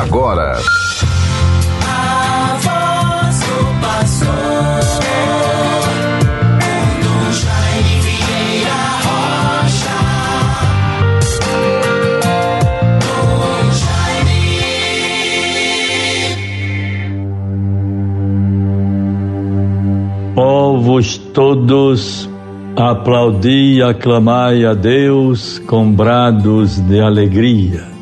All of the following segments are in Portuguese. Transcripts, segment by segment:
agora. A voz do pastor. Povos todos, aplaudi e aclamai a Deus com brados de alegria.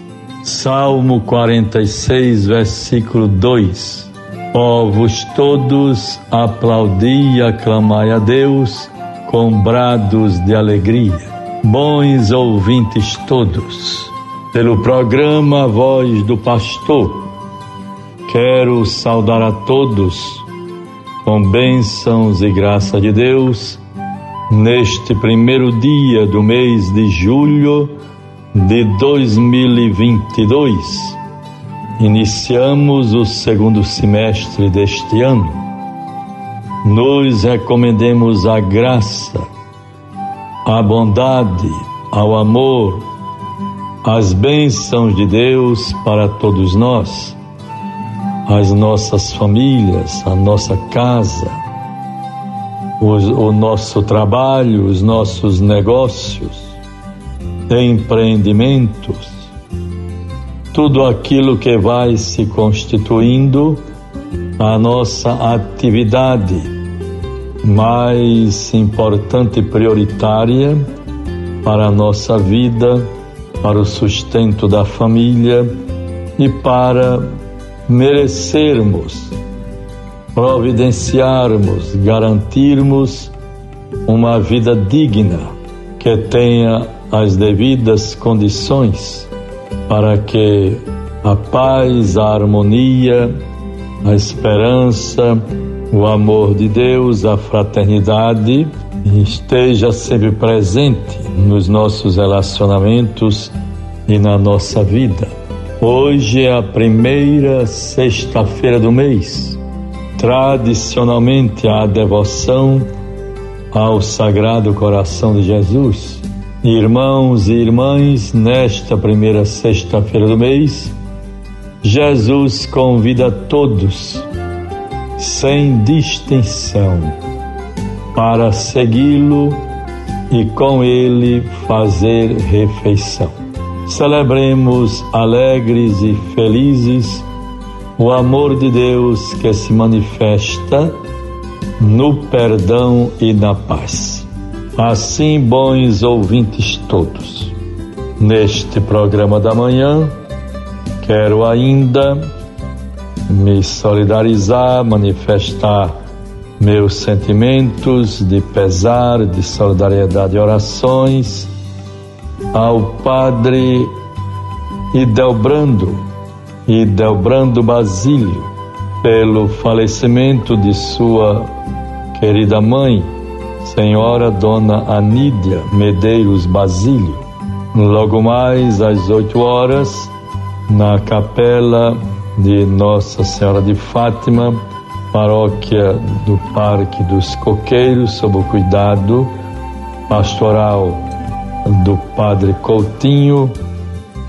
Salmo 46, versículo 2. Povos todos, aplaudi e aclamai a Deus com brados de alegria. Bons ouvintes todos, pelo programa Voz do Pastor, quero saudar a todos com bênçãos e graça de Deus neste primeiro dia do mês de julho de 2022. Iniciamos o segundo semestre deste ano. Nos recomendemos a graça, a bondade, ao amor, as bênçãos de Deus para todos nós, as nossas famílias, a nossa casa, o, o nosso trabalho, os nossos negócios empreendimentos, tudo aquilo que vai se constituindo a nossa atividade mais importante e prioritária para a nossa vida, para o sustento da família e para merecermos, providenciarmos, garantirmos uma vida digna que tenha as devidas condições para que a paz, a harmonia, a esperança, o amor de Deus, a fraternidade esteja sempre presente nos nossos relacionamentos e na nossa vida. Hoje é a primeira sexta-feira do mês. Tradicionalmente a devoção ao Sagrado Coração de Jesus Irmãos e irmãs, nesta primeira sexta-feira do mês, Jesus convida todos, sem distinção, para segui-lo e com ele fazer refeição. Celebremos alegres e felizes o amor de Deus que se manifesta no perdão e na paz. Assim, bons ouvintes todos, neste programa da manhã, quero ainda me solidarizar, manifestar meus sentimentos de pesar, de solidariedade e orações ao Padre Idelbrando, Idelbrando Basílio, pelo falecimento de sua querida mãe, Senhora Dona Anídia Medeiros Basílio. Logo mais às 8 horas, na capela de Nossa Senhora de Fátima, paróquia do Parque dos Coqueiros, sob o cuidado pastoral do Padre Coutinho,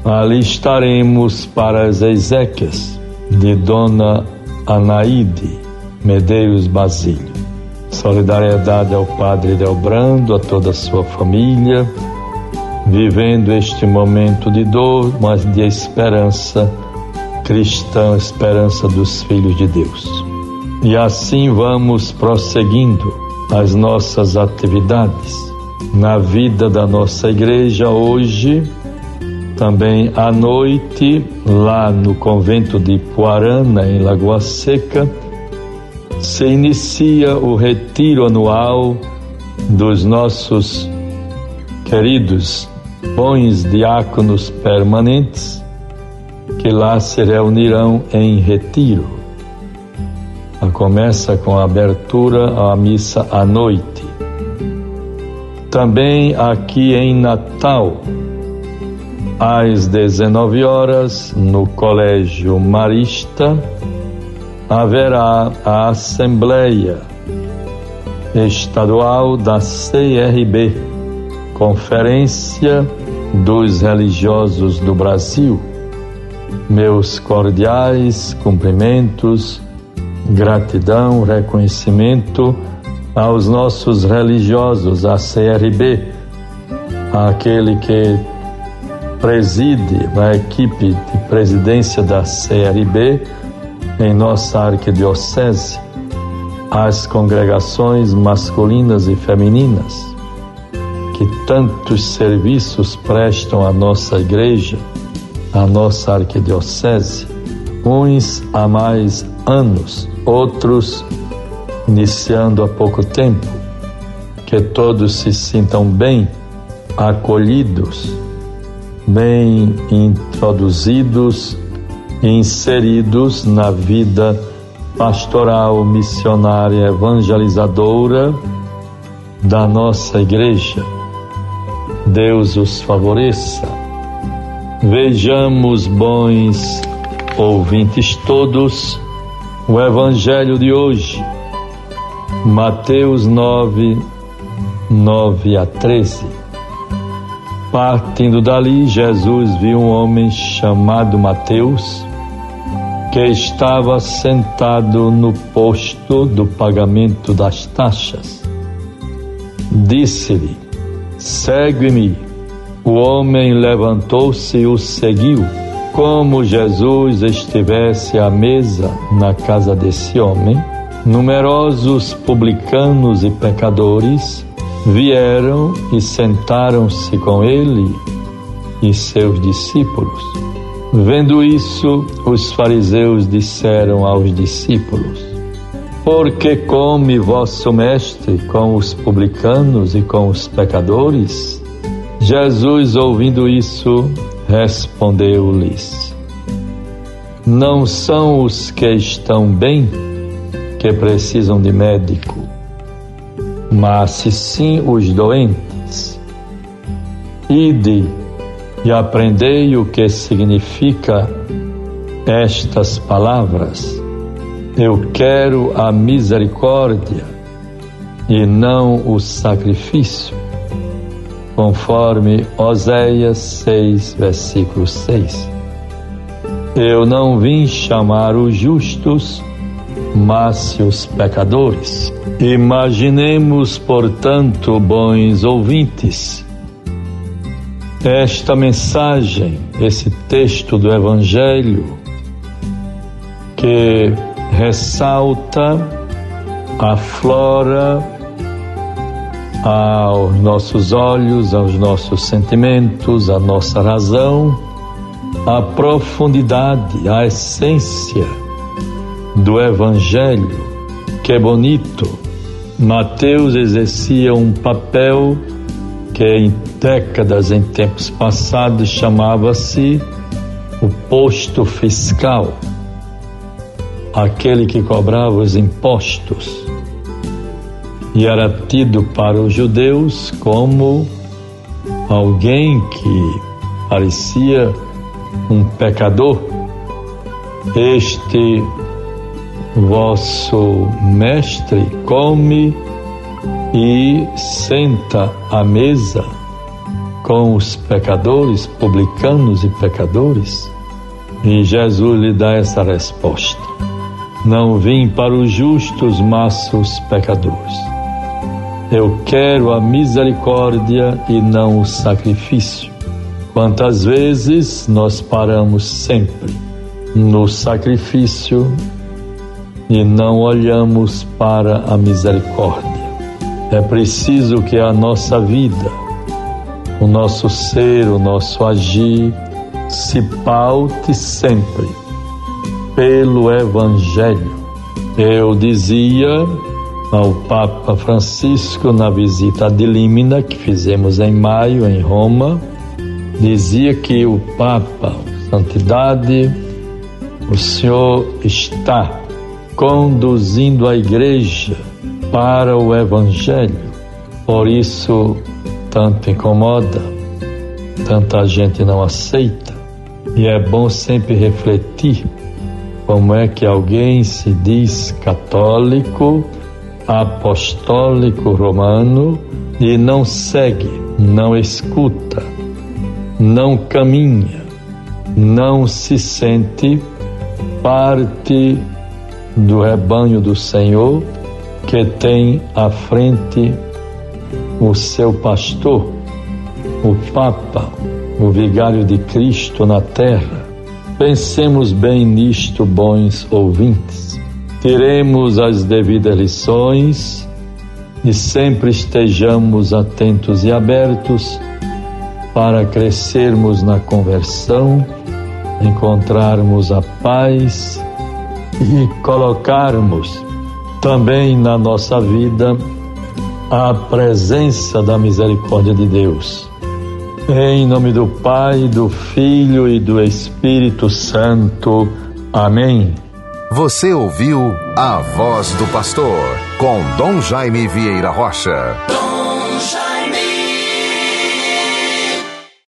ali estaremos para as exéquias de Dona Anaíde Medeiros Basílio. Solidariedade ao Padre Delbrando, a toda a sua família, vivendo este momento de dor, mas de esperança cristã, esperança dos filhos de Deus. E assim vamos prosseguindo as nossas atividades na vida da nossa igreja hoje, também à noite, lá no convento de Poarana, em Lagoa Seca se inicia o retiro anual dos nossos queridos bons diáconos permanentes que lá se reunirão em retiro. Começa com a abertura à missa à noite. Também aqui em Natal, às 19 horas, no Colégio Marista, haverá a Assembleia Estadual da CRB, Conferência dos Religiosos do Brasil, Meus cordiais cumprimentos, gratidão, reconhecimento aos nossos religiosos, a CRB, aquele que preside a equipe de presidência da CRB em nossa arquidiocese, as congregações masculinas e femininas, que tantos serviços prestam à nossa igreja, à nossa arquidiocese, uns há mais anos, outros iniciando há pouco tempo, que todos se sintam bem acolhidos, bem introduzidos, inseridos na vida pastoral, missionária, evangelizadora da nossa igreja. Deus os favoreça. Vejamos, bons ouvintes todos, o Evangelho de hoje, Mateus 9, 9 a 13. Partindo dali, Jesus viu um homem chamado Mateus que estava sentado no posto do pagamento das taxas. Disse-lhe: Segue-me. O homem levantou-se e o seguiu. Como Jesus estivesse à mesa na casa desse homem, numerosos publicanos e pecadores vieram e sentaram-se com ele e seus discípulos. Vendo isso, os fariseus disseram aos discípulos: Por que come vosso mestre com os publicanos e com os pecadores? Jesus, ouvindo isso, respondeu-lhes: Não são os que estão bem que precisam de médico, mas sim os doentes. Ide e aprendei o que significa estas palavras. Eu quero a misericórdia e não o sacrifício, conforme Oséias 6, versículo 6. Eu não vim chamar os justos, mas os pecadores. Imaginemos, portanto, bons ouvintes, esta mensagem, esse texto do Evangelho, que ressalta, aflora aos nossos olhos, aos nossos sentimentos, à nossa razão, a profundidade, a essência do Evangelho, que é bonito. Mateus exercia um papel que em décadas, em tempos passados, chamava-se o posto fiscal, aquele que cobrava os impostos, e era tido para os judeus como alguém que parecia um pecador. Este vosso mestre come e senta à mesa com os pecadores, publicanos e pecadores? E Jesus lhe dá essa resposta: Não vim para os justos, mas os pecadores. Eu quero a misericórdia e não o sacrifício. Quantas vezes nós paramos sempre no sacrifício e não olhamos para a misericórdia? É preciso que a nossa vida, o nosso ser, o nosso agir, se paute sempre pelo Evangelho. Eu dizia ao Papa Francisco na visita de Límina que fizemos em maio em Roma, dizia que o Papa, Santidade, o Senhor está conduzindo a igreja para o Evangelho. Por isso, tanto incomoda, tanta gente não aceita. E é bom sempre refletir como é que alguém se diz católico, apostólico romano e não segue, não escuta, não caminha não se sente parte do rebanho do Senhor que tem à frente o seu pastor, o Papa, o Vigário de Cristo na terra. Pensemos bem nisto, bons ouvintes. Tiremos as devidas lições e sempre estejamos atentos e abertos para crescermos na conversão, encontrarmos a paz e colocarmos também na nossa vida a presença da misericórdia de Deus. Em nome do Pai, do Filho e do Espírito Santo. Amém. Você ouviu a voz do pastor com Dom Jaime Vieira Rocha.